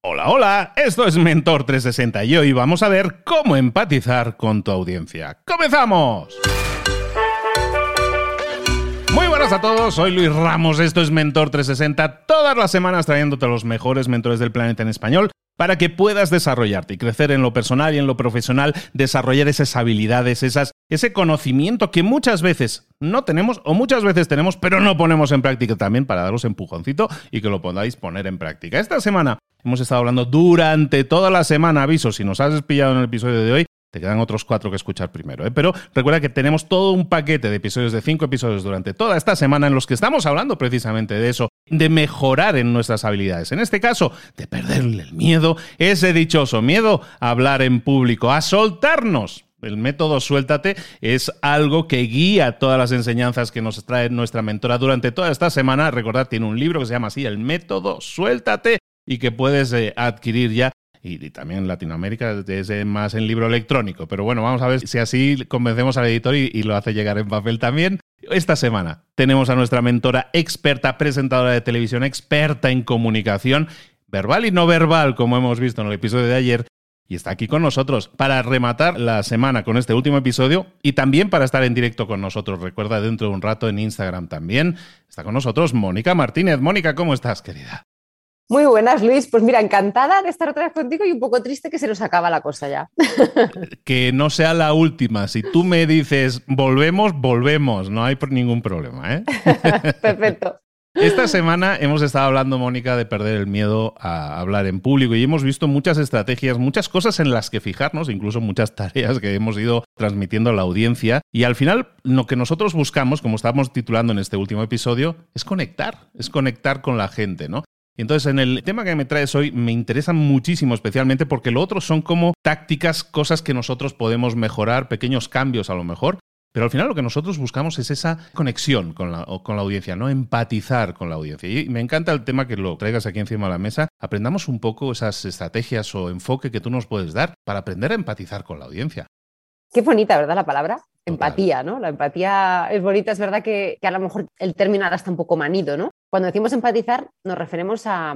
Hola, hola, esto es Mentor 360 y hoy vamos a ver cómo empatizar con tu audiencia. ¡Comenzamos! Muy buenas a todos, soy Luis Ramos, esto es Mentor 360, todas las semanas trayéndote los mejores mentores del planeta en español para que puedas desarrollarte y crecer en lo personal y en lo profesional, desarrollar esas habilidades, esas, ese conocimiento que muchas veces no tenemos o muchas veces tenemos, pero no ponemos en práctica también para daros empujoncito y que lo podáis poner en práctica. Esta semana hemos estado hablando durante toda la semana, aviso, si nos has pillado en el episodio de hoy, quedan otros cuatro que escuchar primero, ¿eh? pero recuerda que tenemos todo un paquete de episodios de cinco episodios durante toda esta semana en los que estamos hablando precisamente de eso, de mejorar en nuestras habilidades. En este caso, de perderle el miedo, ese dichoso miedo a hablar en público, a soltarnos. El método Suéltate es algo que guía todas las enseñanzas que nos trae nuestra mentora durante toda esta semana. Recordad, tiene un libro que se llama así, El método Suéltate, y que puedes eh, adquirir ya y, también en Latinoamérica es más en libro electrónico. Pero bueno, vamos a ver si así convencemos al editor y, y lo hace llegar en papel también. Esta semana tenemos a nuestra mentora experta, presentadora de televisión, experta en comunicación, verbal y no verbal, como hemos visto en el episodio de ayer, y está aquí con nosotros para rematar la semana con este último episodio y también para estar en directo con nosotros. Recuerda dentro de un rato en Instagram también. Está con nosotros Mónica Martínez. Mónica, ¿cómo estás, querida? Muy buenas, Luis. Pues mira, encantada de estar otra vez contigo y un poco triste que se nos acaba la cosa ya. que no sea la última. Si tú me dices volvemos, volvemos. No hay ningún problema. ¿eh? Perfecto. Esta semana hemos estado hablando, Mónica, de perder el miedo a hablar en público y hemos visto muchas estrategias, muchas cosas en las que fijarnos, incluso muchas tareas que hemos ido transmitiendo a la audiencia. Y al final, lo que nosotros buscamos, como estábamos titulando en este último episodio, es conectar, es conectar con la gente, ¿no? Entonces, en el tema que me traes hoy me interesa muchísimo, especialmente porque lo otro son como tácticas, cosas que nosotros podemos mejorar, pequeños cambios a lo mejor. Pero al final lo que nosotros buscamos es esa conexión con la, con la audiencia, no empatizar con la audiencia. Y me encanta el tema que lo traigas aquí encima de la mesa. Aprendamos un poco esas estrategias o enfoque que tú nos puedes dar para aprender a empatizar con la audiencia. Qué bonita, ¿verdad? La palabra. Empatía, ¿no? La empatía es bonita, es verdad que, a lo mejor el término ahora está un poco manido, ¿no? Cuando decimos empatizar, nos referimos a,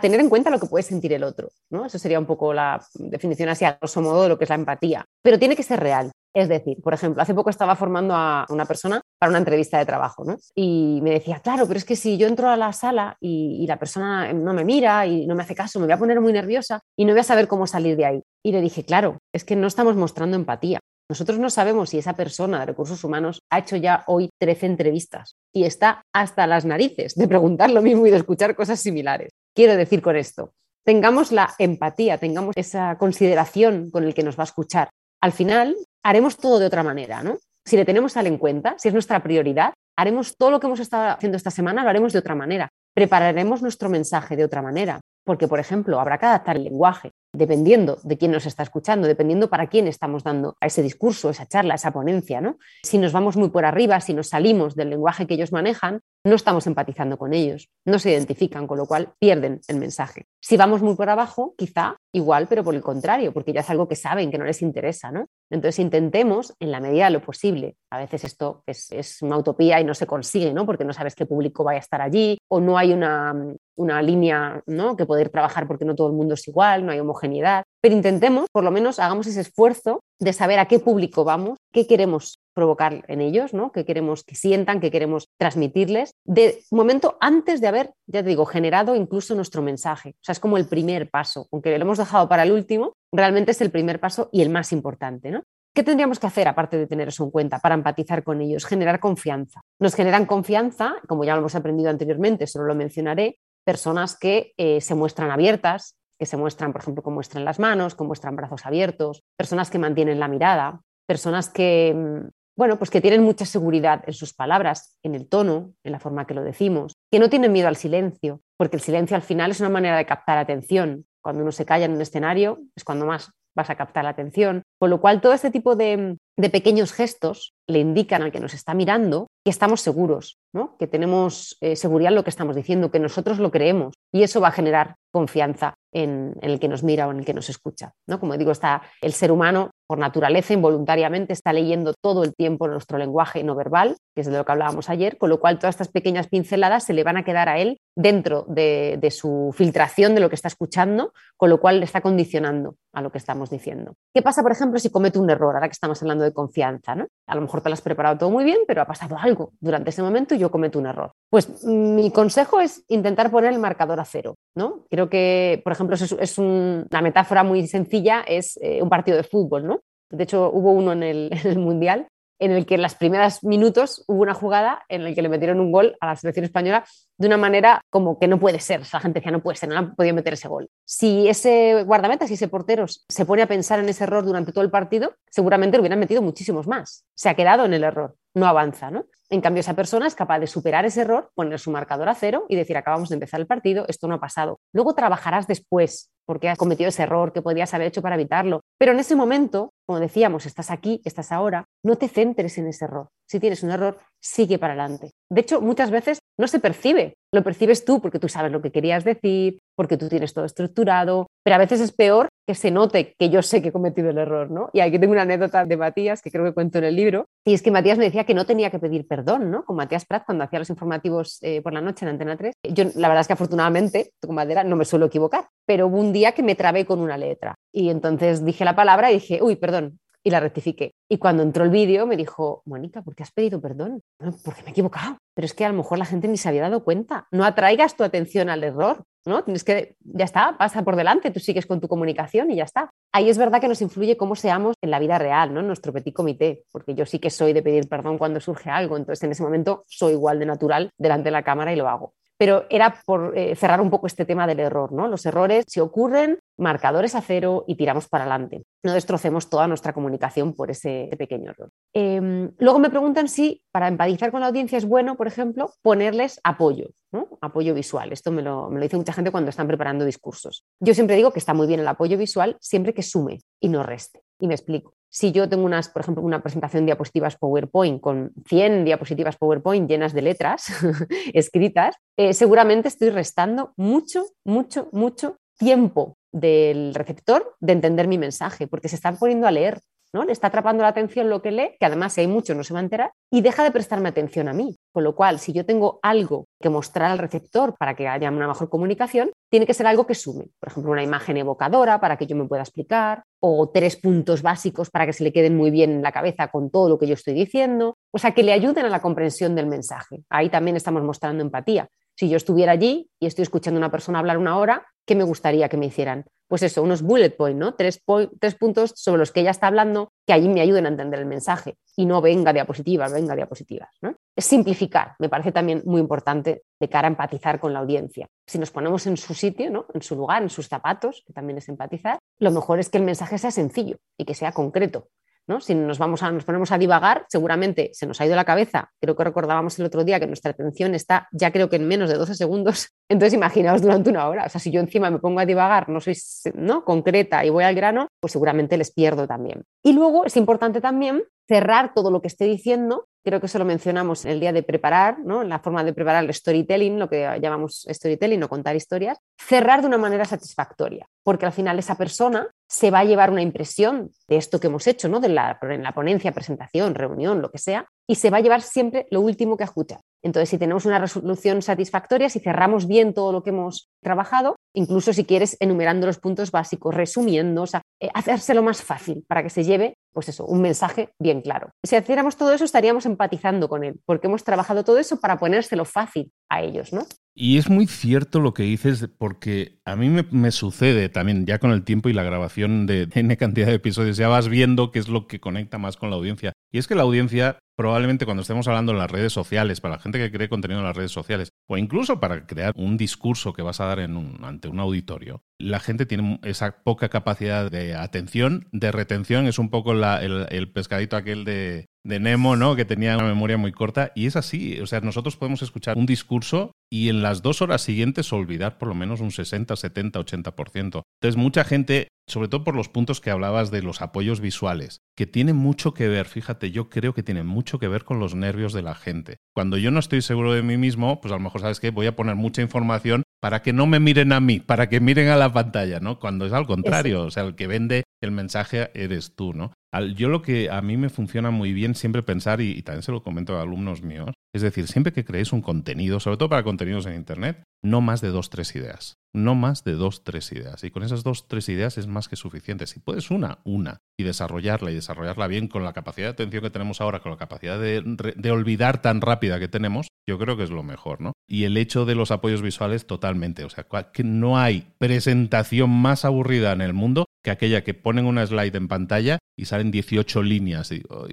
tener en cuenta lo que puede sentir el otro, ¿no? Eso sería un poco la definición así a grosso modo de lo que es la empatía. Pero tiene que ser real. Es decir, por ejemplo, hace poco estaba formando a una persona para una entrevista de trabajo, ¿no? Y me decía, claro, pero es que si yo entro a la sala y, y la persona no me mira y no me hace caso, me voy a poner muy nerviosa y no voy a saber cómo salir de ahí. Y le dije, claro, es que no estamos mostrando empatía. Nosotros no sabemos si esa persona de recursos humanos ha hecho ya hoy 13 entrevistas y está hasta las narices de preguntar lo mismo y de escuchar cosas similares. Quiero decir con esto, tengamos la empatía, tengamos esa consideración con el que nos va a escuchar. Al final, haremos todo de otra manera, ¿no? Si le tenemos tal en cuenta, si es nuestra prioridad, haremos todo lo que hemos estado haciendo esta semana, lo haremos de otra manera. Prepararemos nuestro mensaje de otra manera, porque, por ejemplo, habrá que adaptar el lenguaje dependiendo de quién nos está escuchando, dependiendo para quién estamos dando a ese discurso, esa charla, esa ponencia, ¿no? Si nos vamos muy por arriba, si nos salimos del lenguaje que ellos manejan, no estamos empatizando con ellos, no se identifican, con lo cual pierden el mensaje. Si vamos muy por abajo, quizá igual, pero por el contrario, porque ya es algo que saben, que no les interesa, ¿no? Entonces intentemos, en la medida de lo posible, a veces esto es, es una utopía y no se consigue, ¿no? Porque no sabes qué público vaya a estar allí, o no hay una, una línea ¿no? que poder trabajar porque no todo el mundo es igual, no hay homogeneidad, pero intentemos, por lo menos hagamos ese esfuerzo de saber a qué público vamos, qué queremos provocar en ellos, ¿no? qué queremos que sientan, qué queremos transmitirles, de momento antes de haber, ya te digo, generado incluso nuestro mensaje. O sea, es como el primer paso, aunque lo hemos dejado para el último, realmente es el primer paso y el más importante. ¿no? ¿Qué tendríamos que hacer, aparte de tener eso en cuenta, para empatizar con ellos? Generar confianza. Nos generan confianza, como ya lo hemos aprendido anteriormente, solo lo mencionaré, personas que eh, se muestran abiertas, que se muestran, por ejemplo, con muestran las manos, con muestran brazos abiertos, personas que mantienen la mirada, personas que, mm, bueno, pues que tienen mucha seguridad en sus palabras, en el tono, en la forma que lo decimos, que no tienen miedo al silencio, porque el silencio al final es una manera de captar atención. Cuando uno se calla en un escenario es cuando más vas a captar la atención. Con lo cual, todo este tipo de, pequeños gestos le indican al que nos está mirando que estamos seguros, ¿no? que tenemos eh, seguridad en lo que estamos diciendo, que nosotros lo creemos y eso va a generar confianza. en, el que nos mira o en el que nos escucha. ¿no? Como digo, está el ser humano por naturaleza, involuntariamente, está leyendo todo el tiempo nuestro lenguaje no verbal, que es de lo que hablábamos ayer, con lo cual todas estas pequeñas pinceladas se le van a quedar a él dentro de, su filtración de lo que está escuchando, con lo cual le está condicionando a lo que estamos diciendo. ¿Qué pasa, por ejemplo, si comete un error, ahora que estamos hablando de confianza? ¿no? A lo mejor te lo has preparado todo muy bien, pero ha pasado algo durante ese momento y yo cometo un error. Pues mm, mi consejo es intentar poner el marcador a cero. ¿no? Creo que, por ejemplo, es, una metáfora muy sencilla, es eh, un partido de fútbol. ¿no? De hecho, hubo uno en el, Mundial en el que en los primeros minutos hubo una jugada en la que le metieron un gol a la selección española de una manera como que no puede ser. la gente decía, no puede ser, no han podido meter ese gol. Si ese guardameta, si ese portero se pone a pensar en ese error durante todo el partido, seguramente lo hubieran metido muchísimos más. Se ha quedado en el error, no avanza, ¿no? En cambio, esa persona es capaz de superar ese error, poner su marcador a cero y decir, acabamos de empezar el partido, esto no ha pasado. Luego trabajarás después porque has cometido ese error que podías haber hecho para evitarlo. Pero en ese momento, como decíamos, estás aquí, estás ahora, no te centres en ese error. Si tienes un error, sigue para adelante. De hecho, muchas veces no se percibe, lo percibes tú porque tú sabes lo que querías decir, porque tú tienes todo estructurado, pero a veces es peor que se note que yo sé que he cometido el error, ¿no? Y aquí tengo una anécdota de Matías que creo que cuento en el libro, y es que Matías me decía que no tenía que pedir perdón, ¿no? Con Matías Prat cuando hacía los informativos eh, por la noche en Antena 3. Yo, la verdad es que afortunadamente, con madera, no me suelo equivocar, pero hubo un día que me trabé con una letra y entonces dije la palabra y dije, uy, perdón, y la rectifiqué. Y cuando entró el vídeo me dijo, Mónica, ¿por qué has pedido perdón? porque me he equivocado. Pero es que a lo mejor la gente ni se había dado cuenta. No atraigas tu atención al error, ¿no? Tienes que, ya está, pasa por delante, tú sigues con tu comunicación y ya está. Ahí es verdad que nos influye cómo seamos en la vida real, ¿no? En nuestro petit comité, porque yo sí que soy de pedir perdón cuando surge algo, entonces en ese momento soy igual de natural delante de la cámara y lo hago pero era por eh, cerrar un poco este tema del error, ¿no? Los errores, si ocurren, marcadores a cero y tiramos para adelante. No destrocemos toda nuestra comunicación por ese pequeño error. Em, luego me preguntan si para empatizar con la audiencia es bueno, por ejemplo, ponerles apoyo, ¿no? apoyo visual. Esto me lo, me lo dice mucha gente cuando están preparando discursos. Yo siempre digo que está muy bien el apoyo visual siempre que sume y no reste. Y me explico si yo tengo unas, por ejemplo, una presentación de diapositivas PowerPoint con 100 diapositivas PowerPoint llenas de letras escritas, eh, seguramente estoy restando mucho, mucho, mucho tiempo del receptor de entender mi mensaje, porque se está poniendo a leer, ¿no? Le está atrapando la atención lo que lee, que además si hay mucho no se va a enterar, y deja de prestarme atención a mí. Con lo cual, si yo tengo algo que mostrar al receptor para que haya una mejor comunicación, tiene que ser algo que sume. Por ejemplo, una imagen evocadora para que yo me pueda explicar, o tres puntos básicos para que se le queden muy bien en la cabeza con todo lo que yo estoy diciendo. O sea, que le ayuden a la comprensión del mensaje. Ahí también estamos mostrando empatía. Si yo estuviera allí y estoy escuchando a una persona hablar una hora, ¿qué me gustaría que me hicieran? Pues eso, unos bullet points, ¿no? Tres, tres puntos sobre los que ella está hablando que allí me ayuden a entender el mensaje y no venga diapositivas, venga diapositivas. ¿no? Simplificar, me parece también muy importante de cara a empatizar con la audiencia. Si nos ponemos en su sitio, ¿no? en su lugar, en sus zapatos, que también es empatizar, lo mejor es que el mensaje sea sencillo y que sea concreto. ¿No? Si nos, vamos a, nos ponemos a divagar, seguramente se nos ha ido la cabeza. Creo que recordábamos el otro día que nuestra atención está ya creo que en menos de 12 segundos. Entonces imaginaos durante una hora. O sea, si yo encima me pongo a divagar, no soy ¿no? concreta y voy al grano, pues seguramente les pierdo también. Y luego es importante también cerrar todo lo que esté diciendo. Creo que eso lo mencionamos en el día de preparar, ¿no? en la forma de preparar el storytelling, lo que llamamos storytelling o contar historias, cerrar de una manera satisfactoria, porque al final esa persona se va a llevar una impresión de esto que hemos hecho, ¿no? de la, en la ponencia, presentación, reunión, lo que sea, y se va a llevar siempre lo último que escucha. Entonces, si tenemos una resolución satisfactoria, si cerramos bien todo lo que hemos trabajado, incluso si quieres enumerando los puntos básicos, resumiendo, o sea, eh, hacérselo más fácil para que se lleve, pues eso, un mensaje bien claro. Si hiciéramos todo eso, estaríamos empatizando con él, porque hemos trabajado todo eso para ponérselo fácil a ellos, ¿no? Y es muy cierto lo que dices, porque a mí me, sucede también, ya con el tiempo y la grabación de N cantidad de episodios, ya vas viendo qué es lo que conecta más con la audiencia. Y es que la audiencia, probablemente cuando estemos hablando en las redes sociales, para la gente que cree contenido en las redes sociales, o incluso para crear un discurso que vas a dar en ante un auditorio, la gente tiene esa poca capacidad de atención, de retención, es un poco el pescadito aquel de, de Nemo, ¿no? Que tenía una memoria muy corta. Y es así. O sea, nosotros podemos escuchar un discurso y en las dos horas siguientes olvidar por lo menos un 60, 70, 80%. Entonces, mucha gente, sobre todo por los puntos que hablabas de los apoyos visuales, que tienen mucho que ver, fíjate, yo creo que tienen mucho que ver con los nervios de la gente. Cuando yo no estoy seguro de mí mismo, pues a lo mejor sabes que voy a poner mucha información para que no me miren a mí, para que miren a la pantalla, ¿no? Cuando es al contrario, o sea, el que vende el mensaje eres tú, ¿no? Yo lo que a mí me funciona muy bien siempre pensar, y, también se lo comento a alumnos míos, es decir, siempre que creéis un contenido, sobre todo para contenidos en Internet, no más de dos, tres ideas. No más de dos, tres ideas. Y con esas dos, tres ideas es más que suficiente. Si puedes una, una. Y desarrollarla y desarrollarla bien con la capacidad de atención que tenemos ahora, con la capacidad de, de olvidar tan rápida que tenemos, yo creo que es lo mejor, ¿no? Y el hecho de los apoyos visuales, totalmente. O sea, que no hay presentación más aburrida en el mundo que aquella que ponen una slide en pantalla y salen 18 líneas. Y digo,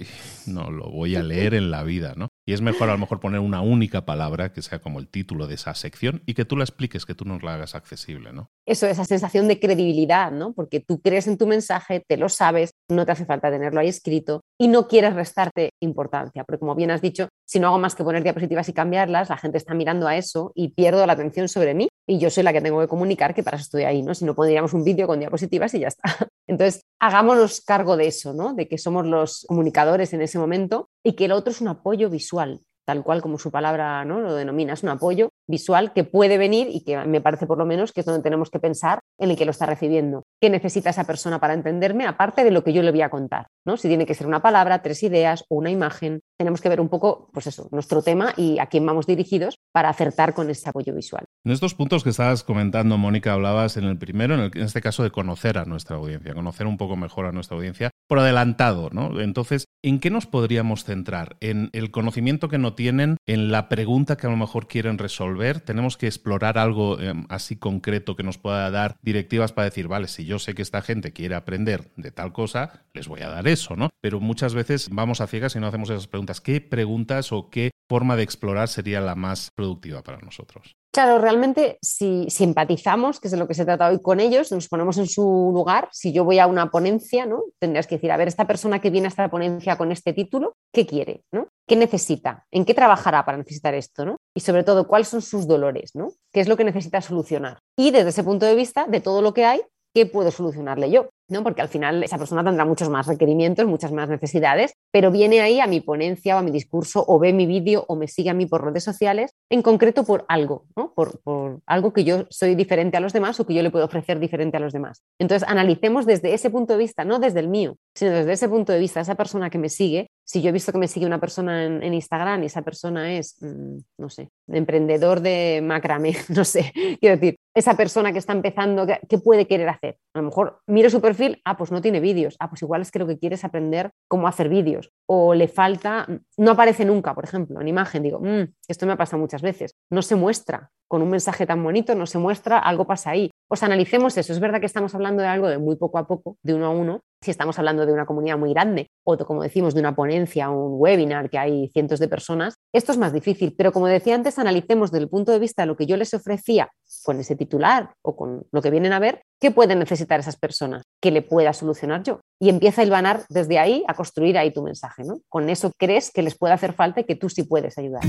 no lo voy a leer en la vida, ¿no? Y es mejor a lo mejor poner una única palabra que sea como el título de esa sección y que tú la expliques, que tú nos la hagas accesible, ¿no? Eso, esa sensación de credibilidad, ¿no? Porque tú crees en tu mensaje, te lo sabes, no te hace falta tenerlo ahí escrito y no quieres restarte importancia. Porque como bien has dicho, si no hago más que poner diapositivas y cambiarlas, la gente está mirando a eso y pierdo la atención sobre mí y yo soy la que tengo que comunicar que para eso estoy ahí, ¿no? Si no pondríamos un vídeo con diapositivas y ya está. Entonces, hagámonos cargo de eso, ¿no? De que somos los comunicadores en ese momento y que el otro es un apoyo visual tal cual como su palabra ¿no? lo denomina, es un apoyo visual que puede venir y que me parece por lo menos que es donde tenemos que pensar en el que lo está recibiendo. ¿Qué necesita esa persona para entenderme aparte de lo que yo le voy a contar? ¿no? Si tiene que ser una palabra, tres ideas o una imagen, tenemos que ver un poco, pues eso, nuestro tema y a quién vamos dirigidos para acertar con ese apoyo visual. En estos puntos que estabas comentando, Mónica, hablabas en el primero, en, en este caso de conocer a nuestra audiencia, conocer un poco mejor a nuestra audiencia por adelantado, ¿no? Entonces, ¿en qué nos podríamos centrar? ¿En el conocimiento que no tienen? ¿En la pregunta que a lo mejor quieren resolver? ¿Tenemos que explorar algo em, así concreto que nos pueda dar directivas para decir, vale, si yo sé que esta gente quiere aprender de tal cosa, les voy a dar eso, ¿no? Pero muchas veces vamos a ciegas y no hacemos esas preguntas. ¿Qué preguntas o qué forma de explorar sería la más productiva para nosotros? Claro, realmente si, empatizamos, que es de lo que se trata hoy con ellos, nos ponemos en su lugar, si yo voy a una ponencia, ¿no? Tendrías que decir, a ver, esta persona que viene a esta ponencia con este título, ¿qué quiere? ¿no? ¿Qué necesita? ¿En qué trabajará para necesitar esto? ¿no? Y sobre todo, ¿cuáles son sus dolores? ¿no? ¿Qué es lo que necesita solucionar? Y desde ese punto de vista, de todo lo que hay, ¿qué puedo solucionarle yo? ¿No? Porque al final esa persona tendrá muchos más requerimientos, muchas más necesidades, pero viene ahí a mi ponencia o a mi discurso o ve mi vídeo o me sigue a mí por redes sociales, en concreto por algo, ¿no? por, por, algo que yo soy diferente a los demás o que yo le puedo ofrecer diferente a los demás. Entonces, analicemos desde ese punto de vista, no desde el mío, sino desde ese punto de vista, esa persona que me sigue, si yo he visto que me sigue una persona en, Instagram y esa persona es, mm, no sé, emprendedor de macramé, no sé, quiero decir, esa persona que está empezando, ¿qué, puede querer hacer? A lo mejor miro su perfil, ah, pues no tiene vídeos, ah, pues igual es que lo que quiere es aprender cómo hacer vídeos, o le falta, no aparece nunca, por ejemplo, en imagen, digo, mm, esto me ha pasado muchas veces, no se muestra. Con un mensaje tan bonito, no se muestra, algo pasa ahí. Pues analicemos eso, es verdad que estamos hablando de algo de muy poco a poco, de uno a uno, si estamos hablando de una comunidad muy grande o, como decimos, de una ponencia, un webinar que hay cientos de personas, esto es más difícil. Pero como decía antes, analicemos desde el punto de vista de lo que yo les ofrecía con ese titular o con lo que vienen a ver, qué pueden necesitar esas personas, que le pueda solucionar yo. Y empieza a hilvanar desde ahí a construir ahí tu mensaje. ¿no? Con eso crees que les puede hacer falta y que tú sí puedes ayudar.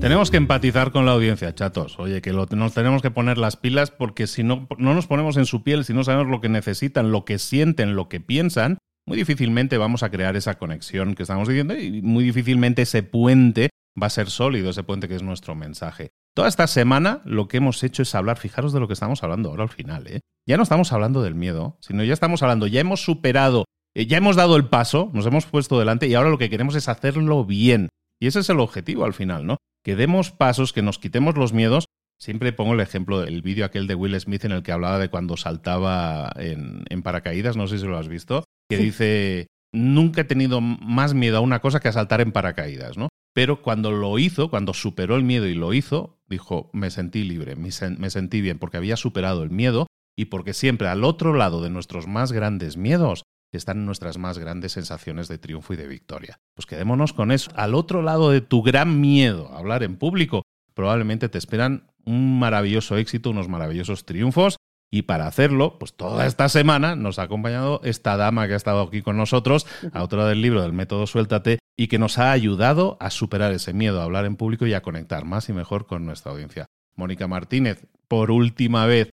Tenemos que empatizar con la audiencia, chatos. Oye, que nos tenemos que poner las pilas porque si no, no nos ponemos en su piel, si no sabemos lo que necesitan, lo que sienten, lo que piensan, muy difícilmente vamos a crear esa conexión que estamos diciendo y muy difícilmente ese puente va a ser sólido, ese puente que es nuestro mensaje. Toda esta semana lo que hemos hecho es hablar, fijaros de lo que estamos hablando ahora al final, ¿eh? Ya no estamos hablando del miedo, sino ya estamos hablando, ya hemos superado, eh, ya hemos dado el paso, nos hemos puesto delante y ahora lo que queremos es hacerlo bien. Y ese es el objetivo al final, ¿no? Que demos pasos, que nos quitemos los miedos. Siempre pongo el ejemplo del vídeo aquel de Will Smith en el que hablaba de cuando saltaba en, paracaídas, no sé si lo has visto, que dice, nunca he tenido más miedo a una cosa que a saltar en paracaídas, ¿no? Pero cuando lo hizo, cuando superó el miedo y lo hizo, dijo, me sentí libre, me, me sentí bien, porque había superado el miedo y porque siempre al otro lado de nuestros más grandes miedos están nuestras más grandes sensaciones de triunfo y de victoria. Pues quedémonos con eso. Al otro lado de tu gran miedo a hablar en público, probablemente te esperan un maravilloso éxito, unos maravillosos triunfos. Y para hacerlo, pues toda esta semana nos ha acompañado esta dama que ha estado aquí con nosotros, autora del libro del método Suéltate, y que nos ha ayudado a superar ese miedo a hablar en público y a conectar más y mejor con nuestra audiencia. Mónica Martínez, por última vez,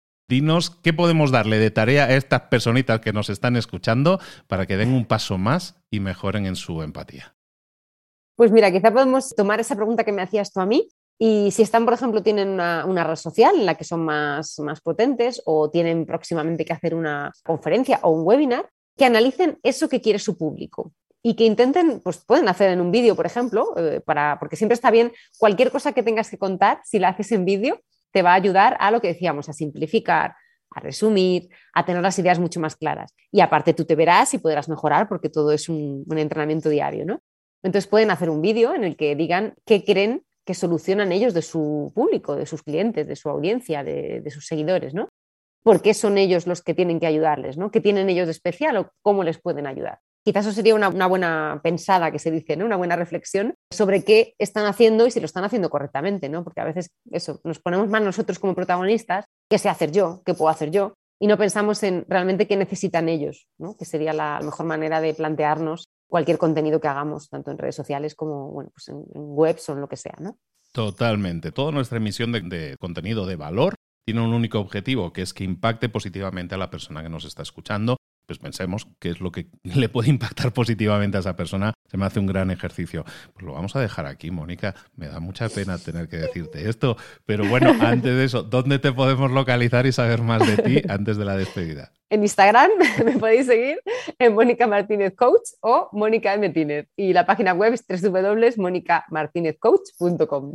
qué podemos darle de tarea a estas personitas que nos están escuchando para que den un paso más y mejoren en su empatía. Pues mira, quizá podemos tomar esa pregunta que me hacías tú a mí Y si están, por ejemplo, tienen una, red social en la que son más, más potentes o tienen próximamente que hacer una conferencia o un webinar, que analicen eso que quiere su público y que intenten, pues pueden hacer en un vídeo, por ejemplo, eh, para, porque siempre está bien, cualquier cosa que tengas que contar, si la haces en vídeo, te va a ayudar a lo que decíamos, a simplificar, a resumir, a tener las ideas mucho más claras. Y aparte tú te verás y podrás mejorar porque todo es un, entrenamiento diario, ¿no? Entonces pueden hacer un vídeo en el que digan qué creen que solucionan ellos de su público, de sus clientes, de su audiencia, de, sus seguidores, ¿no? ¿Por qué son ellos los que tienen que ayudarles? ¿no? ¿Qué tienen ellos de especial o cómo les pueden ayudar? Quizás eso sería una, buena pensada que se dice, ¿no? una buena reflexión sobre qué están haciendo y si lo están haciendo correctamente, ¿no? porque a veces eso, nos ponemos más nosotros como protagonistas, qué sé hacer yo, qué puedo hacer yo, y no pensamos en realmente qué necesitan ellos, ¿no? que sería la mejor manera de plantearnos cualquier contenido que hagamos, tanto en redes sociales como bueno, pues en, webs o en lo que sea. ¿no? Totalmente. Toda nuestra emisión de, contenido de valor tiene un único objetivo, que es que impacte positivamente a la persona que nos está escuchando. Pues pensemos qué es lo que le puede impactar positivamente a esa persona. Se me hace un gran ejercicio. Pues lo vamos a dejar aquí, Mónica. Me da mucha pena tener que decirte esto. Pero bueno, antes de eso, ¿dónde te podemos localizar y saber más de ti antes de la despedida? en Instagram me podéis seguir en Mónica Martínez Coach o Mónica Martínez. Y la página web es www.monicamartinezcoach.com.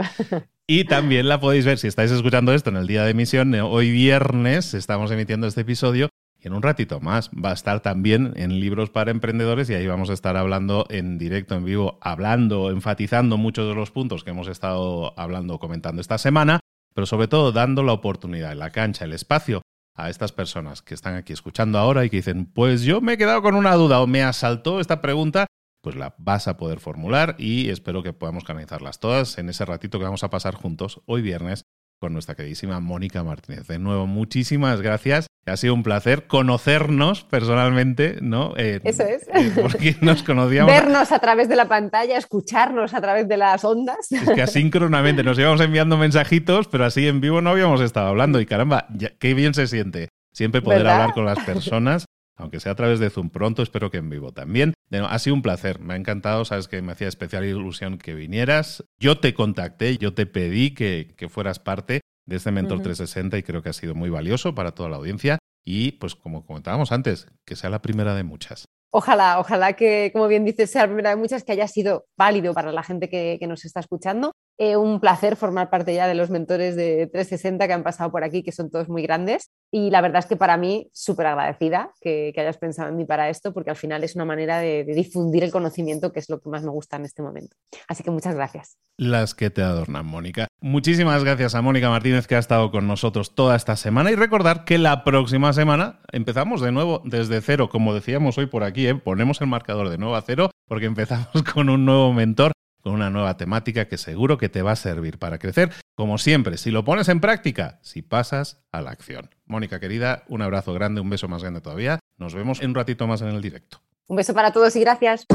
Y también la podéis ver si estáis escuchando esto en el día de emisión. Hoy viernes estamos emitiendo este episodio. En un ratito más va a estar también en Libros para Emprendedores y ahí vamos a estar hablando en directo, en vivo, hablando, enfatizando muchos de los puntos que hemos estado hablando, comentando esta semana, pero sobre todo dando la oportunidad, la cancha, el espacio a estas personas que están aquí escuchando ahora y que dicen, pues yo me he quedado con una duda o me asaltó esta pregunta, pues la vas a poder formular y espero que podamos canalizarlas todas en ese ratito que vamos a pasar juntos hoy viernes con nuestra queridísima Mónica Martínez. De nuevo, muchísimas gracias. Ha sido un placer conocernos personalmente, ¿no? Eso es. porque nos conocíamos. Vernos a través de la pantalla, escucharnos a través de las ondas. Es que asíncronamente nos íbamos enviando mensajitos, pero así en vivo no habíamos estado hablando. Y caramba, qué bien se siente siempre poder hablar con las personas aunque sea a través de Zoom pronto, espero que en vivo también. ha sido un placer, me ha encantado, sabes que me hacía especial ilusión que vinieras. Yo te contacté, yo te pedí que, fueras parte de este Mentor 360 y creo que ha sido muy valioso para toda la audiencia. Y pues como comentábamos antes, que sea la primera de muchas. Ojalá, ojalá que, como bien dices, sea la primera de muchas, que haya sido válido para la gente que, nos está escuchando eh, un placer formar parte ya de los mentores de 360 que han pasado por aquí, que son todos muy grandes. Y la verdad es que para mí, súper agradecida que, hayas pensado en mí para esto, porque al final es una manera de, difundir el conocimiento, que es lo que más me gusta en este momento. Así que muchas gracias. Las que te adornan, Mónica. Muchísimas gracias a Mónica Martínez, que ha estado con nosotros toda esta semana. Y recordar que la próxima semana empezamos de nuevo desde cero, como decíamos hoy por aquí, ¿eh? ponemos el marcador de nuevo a cero, porque empezamos con un nuevo mentor con una nueva temática que seguro que te va a servir para crecer. Como siempre, si lo pones en práctica, si pasas a la acción. Mónica querida, un abrazo grande, un beso más grande todavía. Nos vemos en un ratito más en el directo. Un beso para todos y gracias.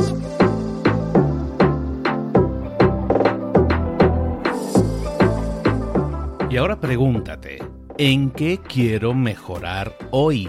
Y ahora pregúntate, ¿en qué quiero mejorar hoy?